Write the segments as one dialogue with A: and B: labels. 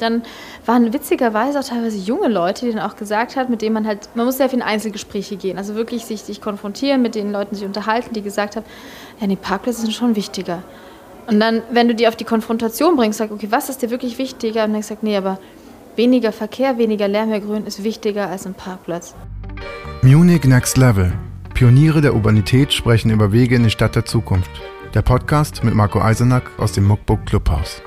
A: Dann waren witzigerweise auch teilweise junge Leute, die dann auch gesagt haben, mit denen man halt, man muss sehr viel in Einzelgespräche gehen, also wirklich sich, sich konfrontieren, mit den Leuten sich unterhalten, die gesagt haben, ja, die Parkplätze sind schon wichtiger. Und dann, wenn du die auf die Konfrontation bringst, sag, okay, was ist dir wirklich wichtiger? Und dann sagst nee, aber weniger Verkehr, weniger Lärm, mehr Grün ist wichtiger als ein Parkplatz.
B: Munich Next Level. Pioniere der Urbanität sprechen über Wege in die Stadt der Zukunft. Der Podcast mit Marco Eisenack aus dem Muckbook Clubhaus.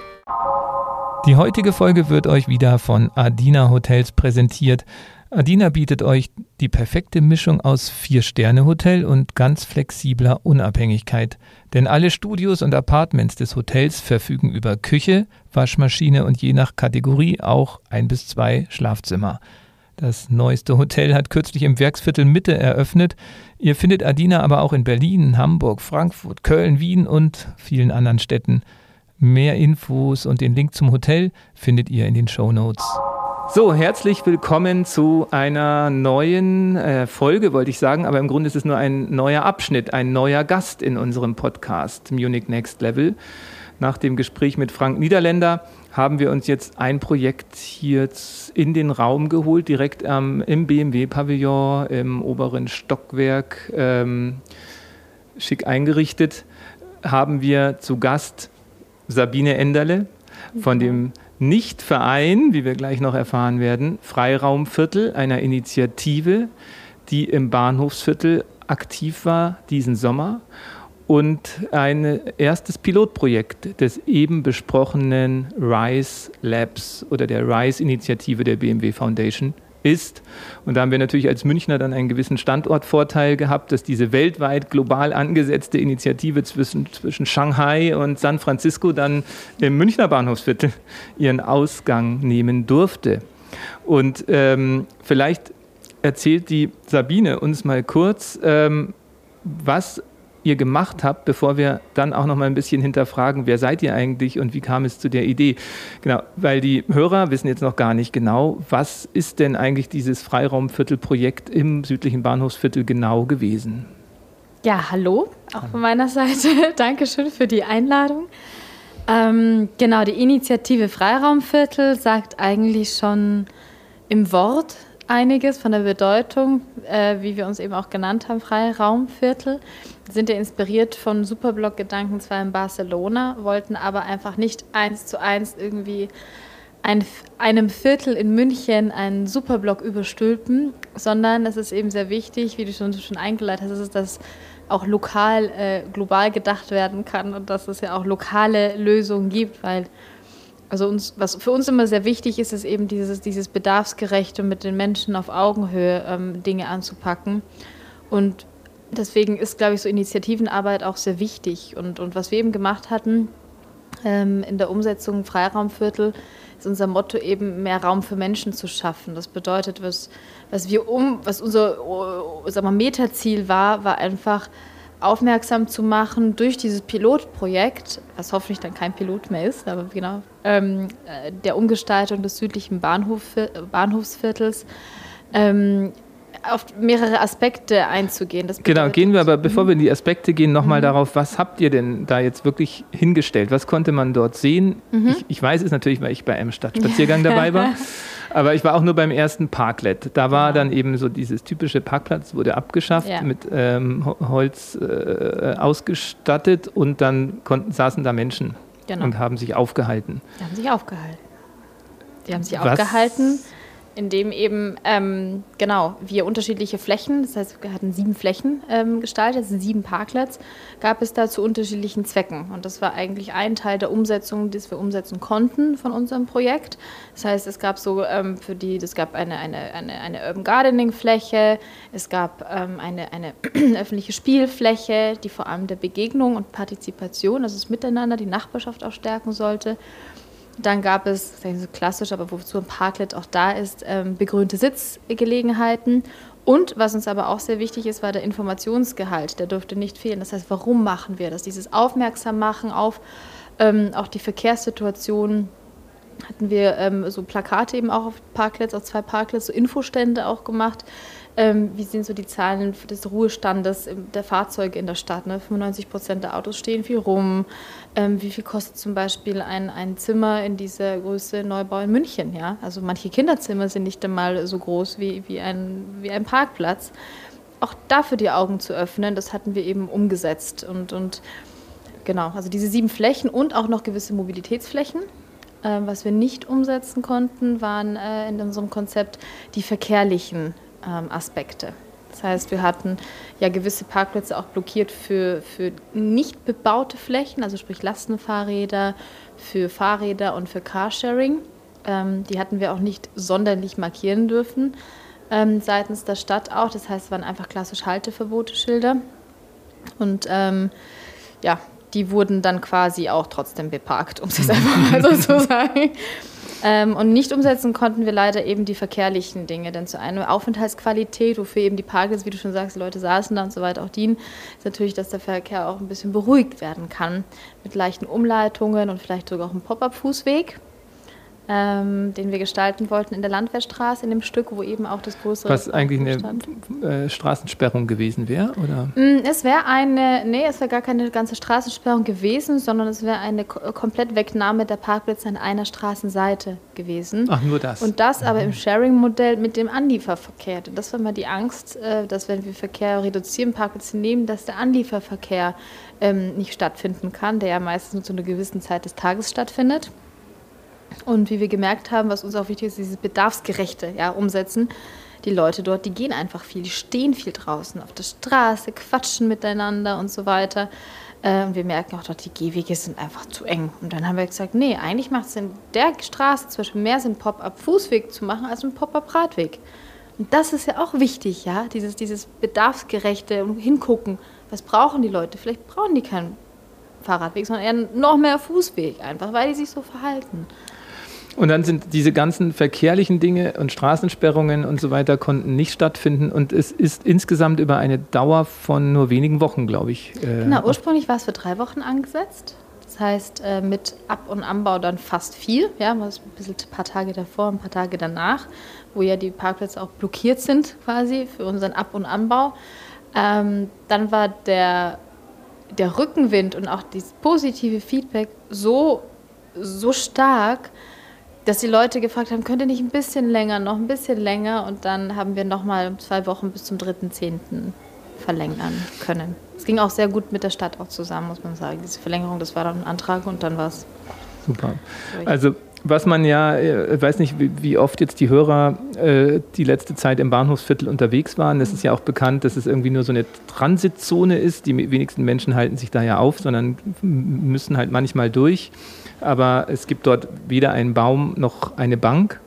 C: Die heutige Folge wird euch wieder von Adina Hotels präsentiert. Adina bietet euch die perfekte Mischung aus Vier-Sterne-Hotel und ganz flexibler Unabhängigkeit. Denn alle Studios und Apartments des Hotels verfügen über Küche, Waschmaschine und je nach Kategorie auch ein bis zwei Schlafzimmer. Das neueste Hotel hat kürzlich im Werksviertel Mitte eröffnet. Ihr findet Adina aber auch in Berlin, Hamburg, Frankfurt, Köln, Wien und vielen anderen Städten. Mehr Infos und den Link zum Hotel findet ihr in den Show Notes. So, herzlich willkommen zu einer neuen äh, Folge, wollte ich sagen, aber im Grunde ist es nur ein neuer Abschnitt, ein neuer Gast in unserem Podcast Munich Next Level. Nach dem Gespräch mit Frank Niederländer haben wir uns jetzt ein Projekt hier in den Raum geholt, direkt ähm, im BMW-Pavillon im oberen Stockwerk, ähm, schick eingerichtet, haben wir zu Gast Sabine Enderle von dem Nichtverein, wie wir gleich noch erfahren werden, Freiraumviertel, einer Initiative, die im Bahnhofsviertel aktiv war diesen Sommer und ein erstes Pilotprojekt des eben besprochenen RISE Labs oder der RISE-Initiative der BMW Foundation ist. Und da haben wir natürlich als Münchner dann einen gewissen Standortvorteil gehabt, dass diese weltweit global angesetzte Initiative zwischen, zwischen Shanghai und San Francisco dann im Münchner Bahnhofsviertel ihren Ausgang nehmen durfte. Und ähm, vielleicht erzählt die Sabine uns mal kurz, ähm, was ihr gemacht habt, bevor wir dann auch noch mal ein bisschen hinterfragen, wer seid ihr eigentlich und wie kam es zu der Idee? Genau, weil die Hörer wissen jetzt noch gar nicht genau, was ist denn eigentlich dieses Freiraumviertelprojekt im südlichen Bahnhofsviertel genau gewesen?
A: Ja, hallo, auch von meiner Seite. Dankeschön für die Einladung. Ähm, genau, die Initiative Freiraumviertel sagt eigentlich schon im Wort einiges von der Bedeutung, äh, wie wir uns eben auch genannt haben, freie Raumviertel. Wir sind ja inspiriert von Superblock-Gedanken zwar in Barcelona, wollten aber einfach nicht eins zu eins irgendwie ein, einem Viertel in München einen Superblock überstülpen, sondern es ist eben sehr wichtig, wie du schon, schon eingeleitet hast, ist, dass auch lokal, äh, global gedacht werden kann und dass es ja auch lokale Lösungen gibt, weil also uns, was für uns immer sehr wichtig ist, ist eben dieses, dieses Bedarfsgerechte mit den Menschen auf Augenhöhe ähm, Dinge anzupacken. Und deswegen ist, glaube ich, so Initiativenarbeit auch sehr wichtig. Und, und was wir eben gemacht hatten ähm, in der Umsetzung Freiraumviertel, ist unser Motto eben mehr Raum für Menschen zu schaffen. Das bedeutet, was, was wir um, was unser sagen wir, Metaziel war, war einfach aufmerksam zu machen durch dieses Pilotprojekt, was hoffentlich dann kein Pilot mehr ist, aber genau, ähm, äh, der Umgestaltung des südlichen Bahnhof, Bahnhofsviertels, ähm, auf mehrere Aspekte einzugehen.
C: genau, gehen wir aber, bevor wir in die Aspekte gehen, nochmal mhm. darauf, was habt ihr denn da jetzt wirklich hingestellt? Was konnte man dort sehen? Mhm. Ich, ich, weiß es natürlich, weil ich bei einem Stadtspaziergang dabei war. Aber ich war auch nur beim ersten Parklet. Da war dann eben so dieses typische Parkplatz, wurde abgeschafft, ja. mit ähm, Holz äh, ausgestattet und dann konnten, saßen da Menschen genau. und haben sich aufgehalten.
A: Die haben sich aufgehalten. Die haben sich Was? aufgehalten in dem eben, ähm, genau, wir unterschiedliche Flächen, das heißt, wir hatten sieben Flächen ähm, gestaltet, also sieben Parklets, gab es da zu unterschiedlichen Zwecken. Und das war eigentlich ein Teil der Umsetzung, das wir umsetzen konnten von unserem Projekt. Das heißt, es gab so ähm, für die, es gab eine, eine, eine, eine Urban Gardening Fläche, es gab ähm, eine, eine öffentliche Spielfläche, die vor allem der Begegnung und Partizipation, also das Miteinander, die Nachbarschaft auch stärken sollte. Dann gab es, das ist so klassisch, aber wozu ein Parklet auch da ist, ähm, begrünte Sitzgelegenheiten. Und was uns aber auch sehr wichtig ist, war der Informationsgehalt. Der durfte nicht fehlen. Das heißt, warum machen wir das? Dieses Aufmerksam machen auf ähm, auch die Verkehrssituation. Hatten wir ähm, so Plakate eben auch auf Parklets, auf zwei Parklets, so Infostände auch gemacht, ähm, wie sind so die Zahlen des Ruhestandes der Fahrzeuge in der Stadt? Ne? 95 Prozent der Autos stehen viel rum. Ähm, wie viel kostet zum Beispiel ein, ein Zimmer in dieser Größe Neubau in München? Ja? Also manche Kinderzimmer sind nicht einmal so groß wie, wie, ein, wie ein Parkplatz. Auch dafür die Augen zu öffnen, das hatten wir eben umgesetzt. Und, und genau, also diese sieben Flächen und auch noch gewisse Mobilitätsflächen. Ähm, was wir nicht umsetzen konnten, waren äh, in unserem Konzept die verkehrlichen ähm, Aspekte. Das heißt, wir hatten ja gewisse Parkplätze auch blockiert für, für nicht bebaute Flächen, also sprich Lastenfahrräder, für Fahrräder und für Carsharing. Ähm, die hatten wir auch nicht sonderlich markieren dürfen ähm, seitens der Stadt auch. Das heißt, es waren einfach klassisch Halteverbote-Schilder. Und ähm, ja, die wurden dann quasi auch trotzdem beparkt, um es einfach mal so zu sagen. Ähm, und nicht umsetzen konnten wir leider eben die verkehrlichen Dinge. Denn zu einer Aufenthaltsqualität, wofür eben die Parkplätze, wie du schon sagst, die Leute saßen da und so weiter auch dienen, ist natürlich, dass der Verkehr auch ein bisschen beruhigt werden kann. Mit leichten Umleitungen und vielleicht sogar auch einem Pop-up-Fußweg ähm, den wir gestalten wollten in der Landwehrstraße, in dem Stück, wo eben auch das größere.
C: Was eigentlich eine äh, Straßensperrung gewesen wäre, oder?
A: Mm, es wäre eine, nee, es wäre gar keine ganze Straßensperrung gewesen, sondern es wäre eine komplett Wegnahme der Parkplätze an einer Straßenseite gewesen.
C: Ach, nur das.
A: Und das aber mhm. im Sharing-Modell mit dem Anlieferverkehr. Das war mal die Angst, äh, dass wenn wir Verkehr reduzieren, Parkplätze nehmen, dass der Anlieferverkehr ähm, nicht stattfinden kann, der ja meistens nur zu einer gewissen Zeit des Tages stattfindet. Und wie wir gemerkt haben, was uns auch wichtig ist, dieses Bedarfsgerechte ja, umsetzen. Die Leute dort, die gehen einfach viel, die stehen viel draußen auf der Straße, quatschen miteinander und so weiter. Und wir merken auch dort, die Gehwege sind einfach zu eng. Und dann haben wir gesagt, nee, eigentlich macht es in der Straße zum Beispiel mehr Sinn, Pop-up-Fußweg zu machen, als einen Pop-up-Radweg. Und das ist ja auch wichtig, ja, dieses, dieses bedarfsgerechte Hingucken. Was brauchen die Leute? Vielleicht brauchen die keinen Fahrradweg, sondern eher noch mehr Fußweg, einfach weil die sich so verhalten.
C: Und dann sind diese ganzen verkehrlichen Dinge und Straßensperrungen und so weiter konnten nicht stattfinden. Und es ist insgesamt über eine Dauer von nur wenigen Wochen, glaube ich.
A: Äh, genau, ursprünglich war es für drei Wochen angesetzt. Das heißt, äh, mit Ab- und Anbau dann fast vier. Ja, ein bisschen ein paar Tage davor, ein paar Tage danach, wo ja die Parkplätze auch blockiert sind quasi für unseren Ab- und Anbau. Ähm, dann war der, der Rückenwind und auch das positive Feedback so, so stark, dass die Leute gefragt haben, könnt ihr nicht ein bisschen länger, noch ein bisschen länger und dann haben wir nochmal zwei Wochen bis zum 3.10. verlängern können. Es ging auch sehr gut mit der Stadt auch zusammen, muss man sagen. Diese Verlängerung, das war dann ein Antrag und dann war es.
C: Super. Also was man ja, ich äh, weiß nicht, wie oft jetzt die Hörer äh, die letzte Zeit im Bahnhofsviertel unterwegs waren. Es ist ja auch bekannt, dass es irgendwie nur so eine Transitzone ist. Die wenigsten Menschen halten sich da ja auf, sondern müssen halt manchmal durch aber es gibt dort weder einen Baum noch eine Bank.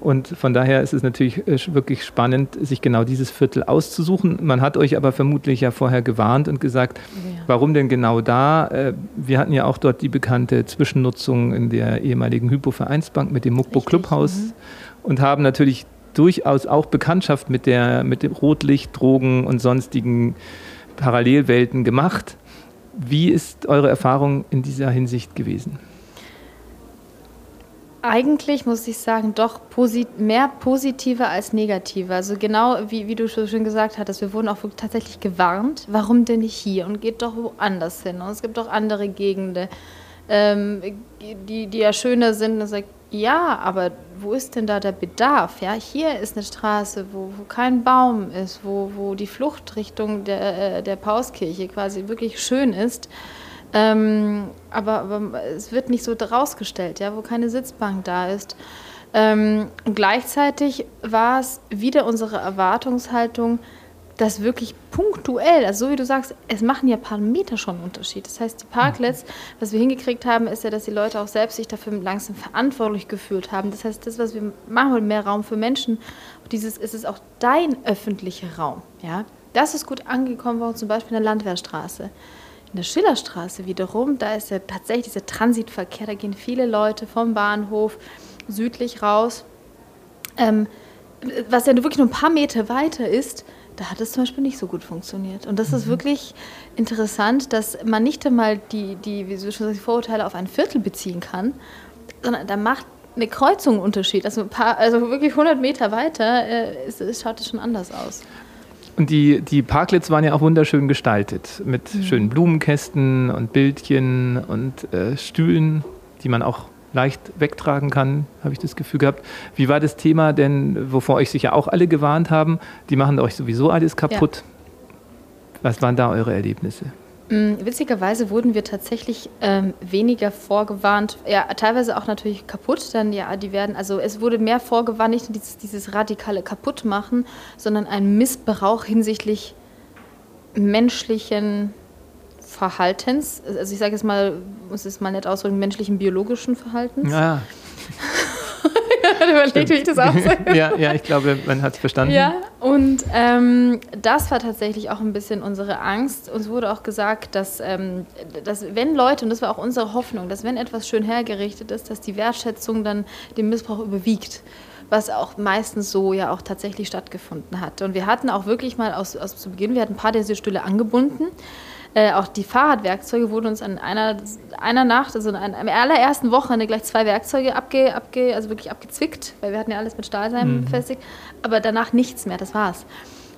C: Und von daher ist es natürlich äh, wirklich spannend, sich genau dieses Viertel auszusuchen. Man hat euch aber vermutlich ja vorher gewarnt und gesagt, ja. warum denn genau da? Äh, wir hatten ja auch dort die bekannte Zwischennutzung in der ehemaligen Hypo-Vereinsbank mit dem Muckbo Clubhaus mhm. und haben natürlich durchaus auch Bekanntschaft mit, der, mit dem Rotlicht, Drogen und sonstigen Parallelwelten gemacht. Wie ist eure Erfahrung in dieser Hinsicht gewesen?
A: Eigentlich muss ich sagen, doch posit mehr positiver als negativer. Also genau wie, wie du schon gesagt hattest, wir wurden auch tatsächlich gewarnt, warum denn nicht hier und geht doch woanders hin. Und es gibt auch andere Gegenden, ähm, die, die ja schöner sind. Und sagt, ja, aber wo ist denn da der Bedarf? Ja, hier ist eine Straße, wo, wo kein Baum ist, wo, wo die Fluchtrichtung der, äh, der Pauskirche quasi wirklich schön ist. Ähm, aber, aber, es wird nicht so rausgestellt, ja, wo keine Sitzbank da ist. Ähm, gleichzeitig war es wieder unsere Erwartungshaltung, dass wirklich punktuell, also so wie du sagst, es machen ja ein paar Meter schon einen Unterschied. Das heißt, die Parklets, was wir hingekriegt haben, ist ja, dass die Leute auch selbst sich dafür langsam verantwortlich gefühlt haben. Das heißt, das, was wir machen, mehr Raum für Menschen, dieses ist es auch dein öffentlicher Raum. Ja? Das ist gut angekommen worden, zum Beispiel in der Landwehrstraße. In der Schillerstraße wiederum, da ist ja tatsächlich dieser Transitverkehr, da gehen viele Leute vom Bahnhof südlich raus. Ähm, was ja wirklich nur ein paar Meter weiter ist, da hat es zum Beispiel nicht so gut funktioniert. Und das ist mhm. wirklich interessant, dass man nicht einmal die, die, wie du schon sagst, Vorurteile auf ein Viertel beziehen kann, sondern da macht eine Kreuzung Unterschied. Also, ein paar, also wirklich 100 Meter weiter äh, ist, schaut es schon anders aus.
C: Und die, die Parklets waren ja auch wunderschön gestaltet mit mhm. schönen Blumenkästen und Bildchen und äh, Stühlen, die man auch leicht wegtragen kann, habe ich das Gefühl gehabt. Wie war das Thema denn, wovor euch sicher auch alle gewarnt haben? Die machen euch sowieso alles kaputt. Ja. Was waren da eure Erlebnisse?
A: Mm, witzigerweise wurden wir tatsächlich ähm, weniger vorgewarnt, ja, teilweise auch natürlich kaputt, dann ja, die werden, also es wurde mehr vorgewarnt, nicht dieses, dieses radikale Kaputtmachen, sondern ein Missbrauch hinsichtlich menschlichen Verhaltens, also ich sage jetzt mal, muss es mal nett ausdrücken, menschlichen biologischen Verhaltens.
C: Ja.
A: Überlegt, wie ich das aussage.
C: ja, ja, ich glaube, man hat es verstanden.
A: Ja, und ähm, das war tatsächlich auch ein bisschen unsere Angst. Uns wurde auch gesagt, dass, ähm, dass wenn Leute, und das war auch unsere Hoffnung, dass wenn etwas schön hergerichtet ist, dass die Wertschätzung dann den Missbrauch überwiegt was auch meistens so ja auch tatsächlich stattgefunden hat. Und wir hatten auch wirklich mal aus, aus zu Beginn, wir hatten ein paar dieser Stühle angebunden äh, auch die Fahrradwerkzeuge wurden uns an einer, einer Nacht, also an der allerersten Wochenende gleich zwei Werkzeuge abge, abge, also wirklich abgezwickt, weil wir hatten ja alles mit Stahlseim mhm. befestigt, aber danach nichts mehr, das war's.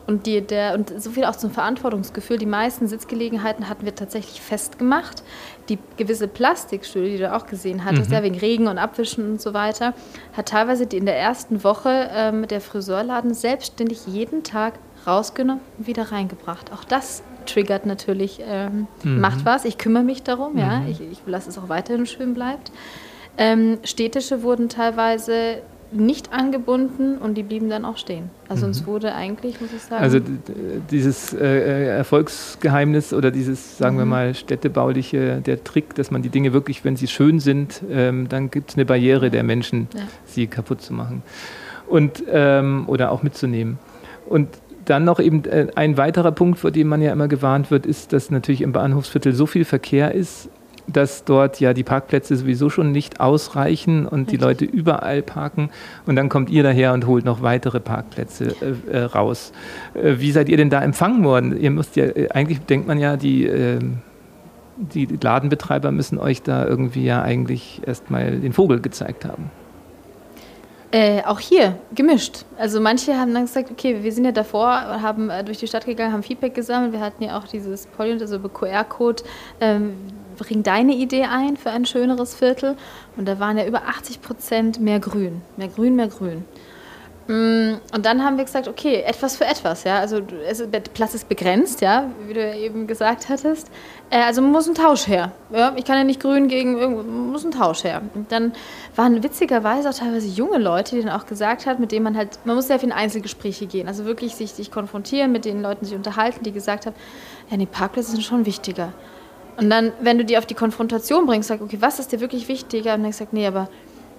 A: Und, die, der, und so viel auch zum Verantwortungsgefühl. Die meisten Sitzgelegenheiten hatten wir tatsächlich festgemacht. Die gewisse Plastikstühle, die du auch gesehen hattest, mhm. ja, wegen Regen und Abwischen und so weiter, hat teilweise die in der ersten Woche ähm, der Friseurladen selbstständig jeden Tag rausgenommen und wieder reingebracht. Auch das triggert natürlich, ähm, mhm. macht was, ich kümmere mich darum, mhm. ja, ich, ich lasse es auch weiterhin schön bleibt. Ähm, städtische wurden teilweise nicht angebunden und die blieben dann auch stehen. Also mhm. uns wurde eigentlich, muss ich sagen.
C: Also dieses äh, äh, Erfolgsgeheimnis oder dieses, sagen mhm. wir mal, städtebauliche, der Trick, dass man die Dinge wirklich, wenn sie schön sind, ähm, dann gibt es eine Barriere der Menschen, ja. sie kaputt zu machen. Und, ähm, oder auch mitzunehmen. Und dann noch eben äh, ein weiterer Punkt, vor dem man ja immer gewarnt wird, ist, dass natürlich im Bahnhofsviertel so viel Verkehr ist, dass dort ja die Parkplätze sowieso schon nicht ausreichen und Richtig. die Leute überall parken. Und dann kommt ihr daher und holt noch weitere Parkplätze äh, äh raus. Äh, wie seid ihr denn da empfangen worden? Ihr müsst ja, äh, eigentlich denkt man ja, die, äh, die Ladenbetreiber müssen euch da irgendwie ja eigentlich erstmal den Vogel gezeigt haben.
A: Äh, auch hier gemischt. Also manche haben dann gesagt, okay, wir sind ja davor, haben äh, durch die Stadt gegangen, haben Feedback gesammelt. Wir hatten ja auch dieses Polynt, also QR-Code. Ähm, bring deine Idee ein für ein schöneres Viertel. Und da waren ja über 80 Prozent mehr Grün. Mehr Grün, mehr Grün. Mm, und dann haben wir gesagt, okay, etwas für etwas, ja. Also der Platz ist begrenzt, ja, wie du eben gesagt hattest. Äh, also muss ein Tausch her. Ja? Ich kann ja nicht grün gegen irgendwo, muss ein Tausch her. Und dann waren witzigerweise auch teilweise junge Leute, die dann auch gesagt haben, mit denen man halt, man muss sehr viel in Einzelgespräche gehen. Also wirklich sich, sich konfrontieren, mit den Leuten sich unterhalten, die gesagt haben, ja, die Parkplätze sind schon wichtiger. Und dann, wenn du die auf die Konfrontation bringst, sag, okay, was ist dir wirklich wichtiger? Und dann sagst nee, aber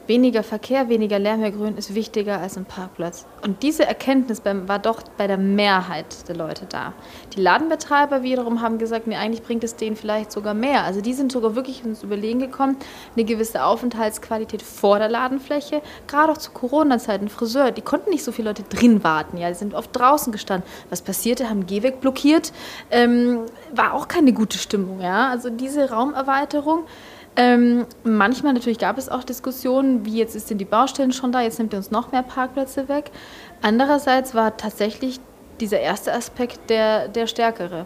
A: weniger Verkehr, weniger Lärm, mehr Grün ist wichtiger als ein Parkplatz. Und diese Erkenntnis war doch bei der Mehrheit der Leute da. Die Ladenbetreiber wiederum haben gesagt, nee, eigentlich bringt es denen vielleicht sogar mehr. Also die sind sogar wirklich ins Überlegen gekommen, eine gewisse Aufenthaltsqualität vor der Ladenfläche, gerade auch zu Corona-Zeiten, Friseur, die konnten nicht so viele Leute drin warten, ja, die sind oft draußen gestanden. Was passierte, haben Gehweg blockiert, ähm, war auch keine gute Stimmung, ja. Also diese Raumerweiterung ähm, manchmal natürlich gab es auch Diskussionen, wie jetzt sind die Baustellen schon da, jetzt nimmt ihr uns noch mehr Parkplätze weg. Andererseits war tatsächlich dieser erste Aspekt der, der stärkere.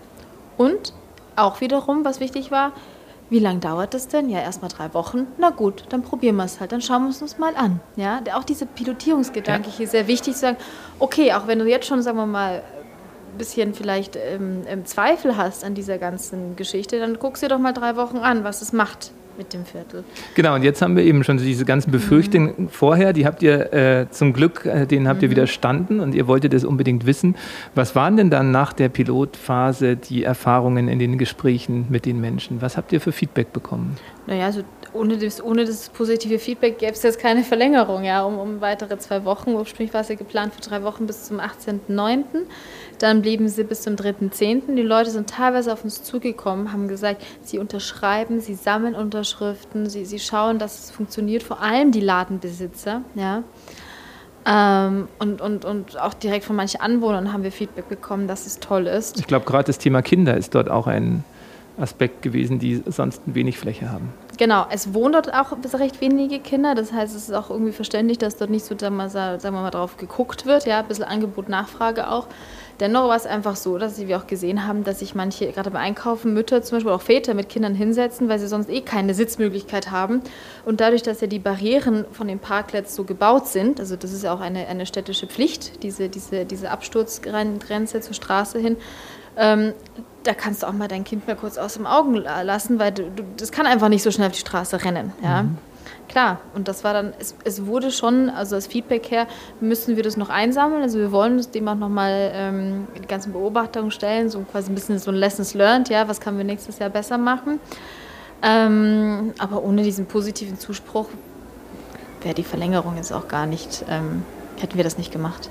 A: Und auch wiederum, was wichtig war, wie lange dauert das denn? Ja, erstmal drei Wochen. Na gut, dann probieren wir es halt. Dann schauen wir es uns mal an. Ja, auch dieser Pilotierungsgedanke ja. hier sehr wichtig zu sagen, okay, auch wenn du jetzt schon, sagen wir mal, ein bisschen vielleicht ähm, Zweifel hast an dieser ganzen Geschichte, dann guckst dir doch mal drei Wochen an, was es macht mit dem Viertel.
C: Genau, und jetzt haben wir eben schon diese ganzen Befürchtungen mhm. vorher, die habt ihr äh, zum Glück, äh, denen habt ihr mhm. widerstanden und ihr wolltet es unbedingt wissen. Was waren denn dann nach der Pilotphase die Erfahrungen in den Gesprächen mit den Menschen? Was habt ihr für Feedback bekommen?
A: Naja, also ohne das, ohne das positive Feedback gäbe es jetzt keine Verlängerung, ja, um, um weitere zwei Wochen. Ursprünglich war es ja geplant für drei Wochen bis zum 18.09. Dann blieben sie bis zum 3.10. Die Leute sind teilweise auf uns zugekommen, haben gesagt, sie unterschreiben, sie sammeln Unterschriften, sie, sie schauen, dass es funktioniert, vor allem die Ladenbesitzer, ja. Ähm, und, und, und auch direkt von manchen Anwohnern haben wir Feedback bekommen, dass es toll ist.
C: Ich glaube, gerade das Thema Kinder ist dort auch ein Aspekt gewesen, die sonst wenig Fläche haben.
A: Genau, es wohnen dort auch recht wenige Kinder. Das heißt, es ist auch irgendwie verständlich, dass dort nicht so, sagen wir mal, drauf geguckt wird. Ja, ein bisschen Angebot, Nachfrage auch. Dennoch war es einfach so, dass wir auch gesehen haben, dass sich manche, gerade beim Einkaufen, Mütter zum Beispiel auch Väter mit Kindern hinsetzen, weil sie sonst eh keine Sitzmöglichkeit haben. Und dadurch, dass ja die Barrieren von den Parklets so gebaut sind, also das ist ja auch eine, eine städtische Pflicht, diese, diese, diese Absturzgrenze zur Straße hin, ähm, da kannst du auch mal dein Kind mal kurz aus dem Augen lassen, weil du, du, das kann einfach nicht so schnell auf die Straße rennen. Ja? Mhm. Klar, und das war dann, es, es, wurde schon, also als Feedback her, müssen wir das noch einsammeln. Also wir wollen uns dem auch nochmal ähm, die ganzen Beobachtungen stellen, so quasi ein bisschen so ein Lessons learned, ja, was können wir nächstes Jahr besser machen. Ähm, aber ohne diesen positiven Zuspruch wäre die Verlängerung jetzt auch gar nicht, ähm, hätten wir das nicht gemacht.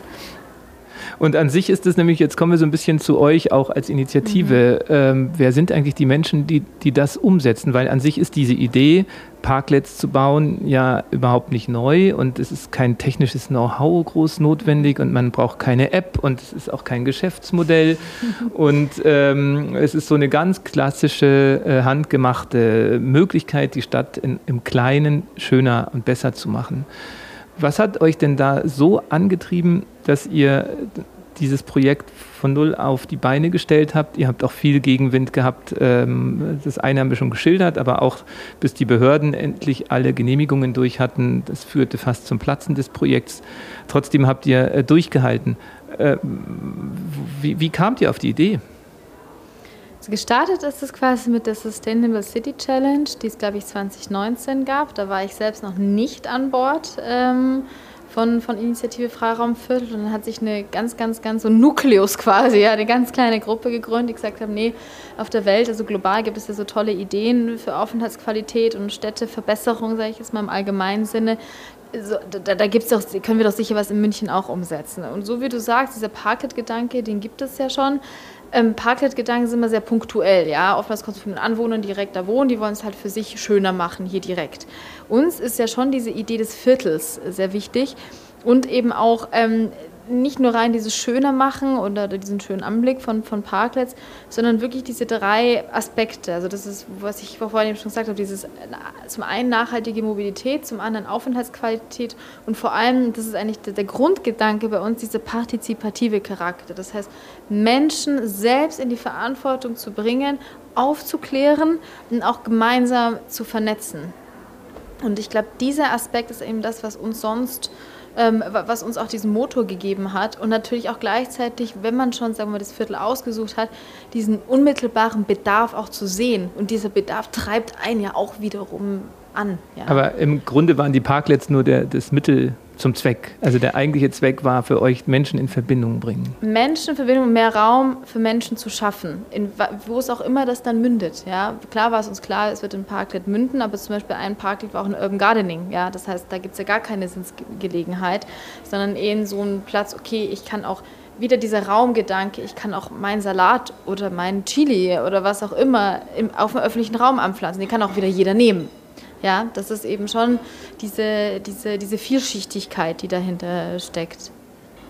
C: Und an sich ist es nämlich, jetzt kommen wir so ein bisschen zu euch auch als Initiative. Mhm. Ähm, wer sind eigentlich die Menschen, die, die das umsetzen? Weil an sich ist diese Idee, Parklets zu bauen, ja überhaupt nicht neu und es ist kein technisches Know-how groß notwendig und man braucht keine App und es ist auch kein Geschäftsmodell und ähm, es ist so eine ganz klassische, äh, handgemachte Möglichkeit, die Stadt in, im Kleinen schöner und besser zu machen. Was hat euch denn da so angetrieben, dass ihr dieses Projekt von null auf die Beine gestellt habt. Ihr habt auch viel Gegenwind gehabt. Ähm, das eine haben wir schon geschildert, aber auch bis die Behörden endlich alle Genehmigungen durch hatten. Das führte fast zum Platzen des Projekts. Trotzdem habt ihr äh, durchgehalten. Äh, wie, wie kamt ihr auf die Idee?
A: Gestartet ist es quasi mit der Sustainable City Challenge, die es, glaube ich, 2019 gab. Da war ich selbst noch nicht an Bord ähm, von, von Initiative Freiraumviertel. Und dann hat sich eine ganz, ganz, ganz so Nukleus quasi, ja, eine ganz kleine Gruppe gegründet, die gesagt haben, nee, auf der Welt, also global gibt es ja so tolle Ideen für Aufenthaltsqualität und Städteverbesserung, sage ich jetzt mal im allgemeinen Sinne. So, da, da gibt's doch, können wir doch sicher was in München auch umsetzen. Und so wie du sagst, dieser Parket-Gedanke, den gibt es ja schon. Ähm, Parklet-Gedanken sind immer sehr punktuell, ja. Oftmals kommt es von den Anwohnern, direkt da wohnen, die wollen es halt für sich schöner machen, hier direkt. Uns ist ja schon diese Idee des Viertels sehr wichtig und eben auch ähm, nicht nur rein dieses Schöne machen oder diesen schönen Anblick von, von Parklets, sondern wirklich diese drei Aspekte. Also das ist, was ich vorhin schon gesagt habe, dieses zum einen nachhaltige Mobilität, zum anderen Aufenthaltsqualität und vor allem, das ist eigentlich der, der Grundgedanke bei uns, dieser partizipative Charakter. Das heißt, Menschen selbst in die Verantwortung zu bringen, aufzuklären und auch gemeinsam zu vernetzen. Und ich glaube, dieser Aspekt ist eben das, was uns sonst was uns auch diesen Motor gegeben hat. Und natürlich auch gleichzeitig, wenn man schon, sagen wir, das Viertel ausgesucht hat, diesen unmittelbaren Bedarf auch zu sehen. Und dieser Bedarf treibt einen ja auch wiederum an. Ja.
C: Aber im Grunde waren die Parklets nur der, das Mittel zum Zweck. Also der eigentliche Zweck war für euch, Menschen in Verbindung bringen.
A: Menschen in Verbindung, mehr Raum für Menschen zu schaffen, in, wo es auch immer das dann mündet. Ja? Klar war es uns klar, es wird in Parklet münden, aber zum Beispiel ein Parklet war auch in Urban Gardening. Ja? Das heißt, da gibt es ja gar keine Sitzgelegenheit, sondern eher so einem Platz, okay, ich kann auch wieder dieser Raumgedanke, ich kann auch meinen Salat oder meinen Chili oder was auch immer im, auf dem öffentlichen Raum anpflanzen. Den kann auch wieder jeder nehmen. Ja, das ist eben schon diese, diese, diese Vielschichtigkeit, die dahinter steckt.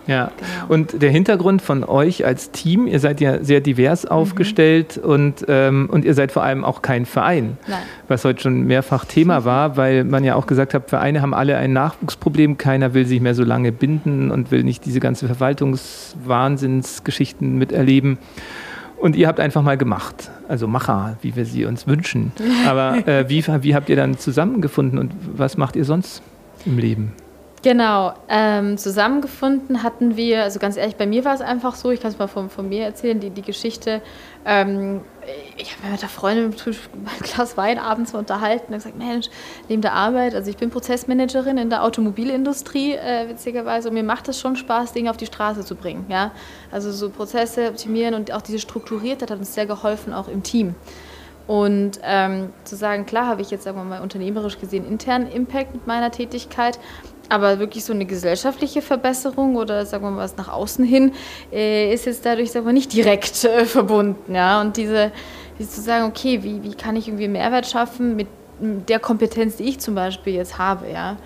C: Ja, genau. und der Hintergrund von euch als Team, ihr seid ja sehr divers mhm. aufgestellt und, ähm, und ihr seid vor allem auch kein Verein, Nein. was heute schon mehrfach Thema war, weil man ja auch gesagt hat, Vereine haben alle ein Nachwuchsproblem, keiner will sich mehr so lange binden und will nicht diese ganze Verwaltungswahnsinnsgeschichten miterleben. Und ihr habt einfach mal gemacht, also Macher, wie wir sie uns wünschen. Aber äh, wie, wie habt ihr dann zusammengefunden und was macht ihr sonst im Leben?
A: Genau, ähm, zusammengefunden hatten wir, also ganz ehrlich, bei mir war es einfach so, ich kann es mal von, von mir erzählen, die, die Geschichte. Ähm, ich habe mich mit der Freundin ein Glas Wein abends unterhalten und gesagt, Mensch, neben der Arbeit, also ich bin Prozessmanagerin in der Automobilindustrie, äh, witzigerweise, und mir macht es schon Spaß, Dinge auf die Straße zu bringen. Ja? Also so Prozesse optimieren und auch diese Strukturiertheit hat uns sehr geholfen, auch im Team. Und ähm, zu sagen, klar habe ich jetzt, sagen wir mal, unternehmerisch gesehen internen Impact mit meiner Tätigkeit, aber wirklich so eine gesellschaftliche Verbesserung oder sagen wir mal was nach außen hin, äh, ist jetzt dadurch sagen wir, nicht direkt äh, verbunden. Ja? Und diese, diese zu sagen, okay, wie, wie kann ich irgendwie Mehrwert schaffen mit der Kompetenz, die ich zum Beispiel jetzt habe. Ja?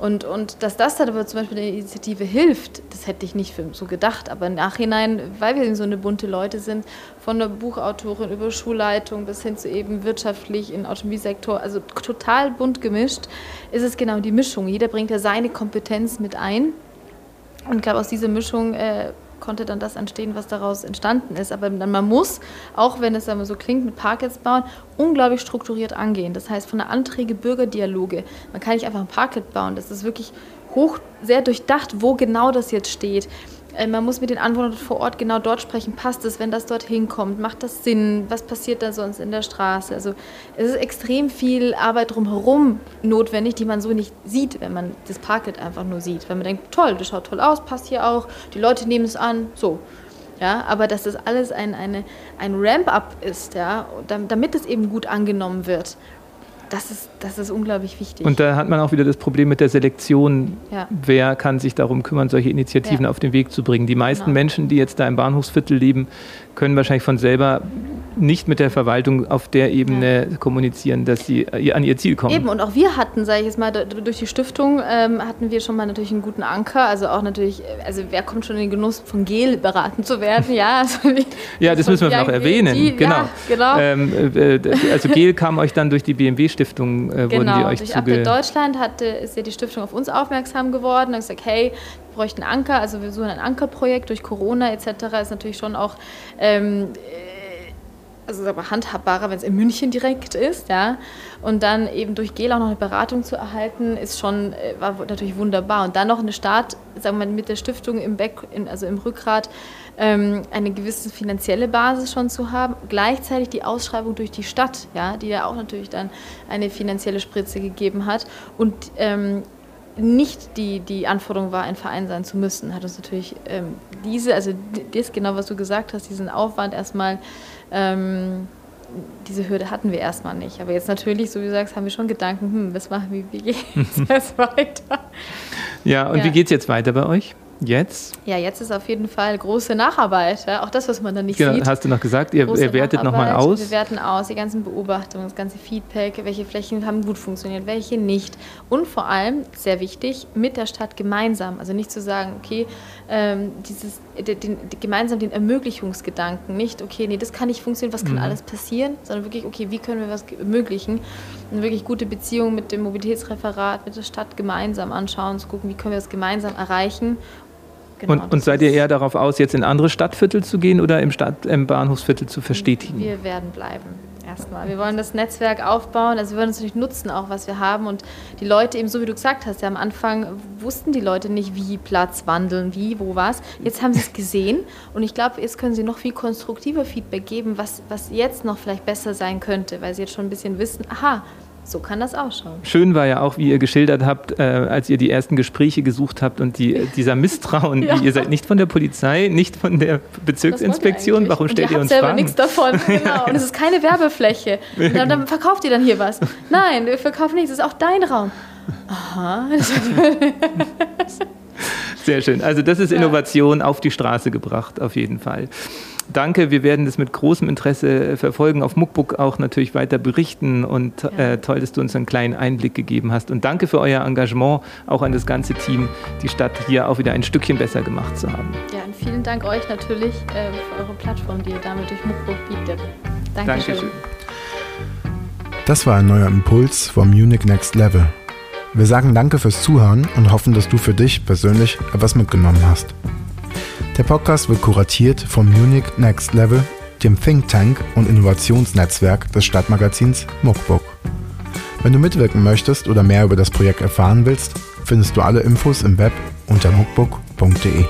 A: Und, und dass das dann aber zum Beispiel der Initiative hilft, das hätte ich nicht so gedacht. Aber im Nachhinein, weil wir so eine bunte Leute sind, von der Buchautorin über Schulleitung bis hin zu eben wirtschaftlich im Automobilsektor, also total bunt gemischt, ist es genau die Mischung. Jeder bringt ja seine Kompetenz mit ein. Und ich glaube, aus dieser Mischung äh, konnte dann das entstehen, was daraus entstanden ist. Aber man muss, auch wenn es so klingt, mit Parkets bauen, unglaublich strukturiert angehen. Das heißt, von der Anträge, Bürgerdialoge. Man kann nicht einfach ein Parket bauen. Das ist wirklich hoch, sehr durchdacht, wo genau das jetzt steht. Äh, man muss mit den Anwohnern vor Ort genau dort sprechen. Passt es, wenn das dorthin kommt? Macht das Sinn? Was passiert da sonst in der Straße? Also es ist extrem viel Arbeit drumherum notwendig, die man so nicht sieht, wenn man das Parklet einfach nur sieht. Wenn man denkt, toll, das schaut toll aus, passt hier auch, die Leute nehmen es an, so. Ja, aber dass das alles ein, eine, ein Ramp-up ist, ja, damit es eben gut angenommen wird das ist, das ist unglaublich wichtig.
C: Und da hat man auch wieder das Problem mit der Selektion. Ja. Wer kann sich darum kümmern, solche Initiativen ja. auf den Weg zu bringen? Die meisten genau. Menschen, die jetzt da im Bahnhofsviertel leben, können wahrscheinlich von selber nicht mit der Verwaltung auf der Ebene ja. kommunizieren, dass sie an ihr Ziel kommen.
A: Eben, und auch wir hatten, sage ich jetzt mal, durch die Stiftung ähm, hatten wir schon mal natürlich einen guten Anker. Also auch natürlich, also wer kommt schon in den Genuss, von Gel beraten zu werden? Ja, also
C: ja das müssen wir noch erwähnen. Die, genau. Genau. Ähm, äh, also Gel kam euch dann durch die BMW-Stiftung, äh, genau, wurden die euch
A: durch zuge... Deutschland hatte, ist ja die Stiftung auf uns aufmerksam geworden und gesagt, hey, wir bräuchten Anker, also wir suchen ein Ankerprojekt durch Corona etc. ist natürlich schon auch ähm, also aber handhabbarer, wenn es in München direkt ist, ja. Und dann eben durch GEL auch noch eine Beratung zu erhalten, ist schon, äh, war natürlich wunderbar. Und dann noch eine Start, sagen wir mal, mit der Stiftung im Back, also im Rückgrat, ähm, eine gewisse finanzielle Basis schon zu haben. Gleichzeitig die Ausschreibung durch die Stadt, ja, die ja auch natürlich dann eine finanzielle Spritze gegeben hat. Und ähm, nicht die, die Anforderung war, ein Verein sein zu müssen, hat uns natürlich ähm, diese, also das genau, was du gesagt hast, diesen Aufwand erstmal ähm, diese Hürde hatten wir erstmal nicht. Aber jetzt natürlich, so wie du sagst, haben wir schon Gedanken, hm, was machen wir, wie geht es jetzt weiter?
C: Ja, und ja. wie geht es jetzt weiter bei euch? Jetzt?
A: Ja, jetzt ist auf jeden Fall große Nacharbeit. Ja? Auch das, was man dann nicht genau, sieht.
C: Hast du noch gesagt, ihr, ihr wertet nochmal aus?
A: Wir werten aus, die ganzen Beobachtungen, das ganze Feedback, welche Flächen haben gut funktioniert, welche nicht. Und vor allem, sehr wichtig, mit der Stadt gemeinsam. Also nicht zu sagen, okay, ähm, dieses, den, den, gemeinsam den Ermöglichungsgedanken. Nicht, okay, nee, das kann nicht funktionieren, was kann mhm. alles passieren, sondern wirklich, okay, wie können wir was ermöglichen? Eine wirklich gute Beziehung mit dem Mobilitätsreferat, mit der Stadt gemeinsam anschauen, zu gucken, wie können wir das gemeinsam erreichen
C: Genau, und, und seid ihr eher darauf aus, jetzt in andere Stadtviertel zu gehen oder im, Stadt, im Bahnhofsviertel zu verstetigen?
A: Wir werden bleiben erstmal. Wir wollen das Netzwerk aufbauen, also wir wollen es natürlich nutzen, auch was wir haben. Und die Leute eben, so wie du gesagt hast, ja, am Anfang wussten die Leute nicht, wie Platz wandeln, wie, wo was. Jetzt haben sie es gesehen und ich glaube, jetzt können sie noch viel konstruktiver Feedback geben, was, was jetzt noch vielleicht besser sein könnte, weil sie jetzt schon ein bisschen wissen, aha, so kann das ausschauen.
C: Schön war ja auch, wie ihr geschildert habt, äh, als ihr die ersten Gespräche gesucht habt und die, dieser Misstrauen, ja. ihr seid nicht von der Polizei, nicht von der Bezirksinspektion, warum stellt ihr, ihr uns selber
A: Fragen? nichts davon, genau. Und es ist keine Werbefläche. Und dann, dann verkauft ihr dann hier was. Nein, wir verkaufen nichts, das ist auch dein Raum. Aha.
C: Sehr schön. Also das ist Innovation auf die Straße gebracht, auf jeden Fall danke. Wir werden das mit großem Interesse verfolgen, auf Muckbook auch natürlich weiter berichten und ja. äh, toll, dass du uns einen kleinen Einblick gegeben hast. Und danke für euer Engagement, auch an das ganze Team, die Stadt hier auch wieder ein Stückchen besser gemacht zu haben.
A: Ja, und vielen Dank euch natürlich äh, für eure Plattform, die ihr damit durch Muckbook bietet. Dankeschön. Dankeschön.
B: Das war ein neuer Impuls vom Munich Next Level. Wir sagen danke fürs Zuhören und hoffen, dass du für dich persönlich etwas mitgenommen hast. Der Podcast wird kuratiert vom Munich Next Level, dem Think Tank und Innovationsnetzwerk des Stadtmagazins Muckbook. Wenn du mitwirken möchtest oder mehr über das Projekt erfahren willst, findest du alle Infos im Web unter muckbook.de.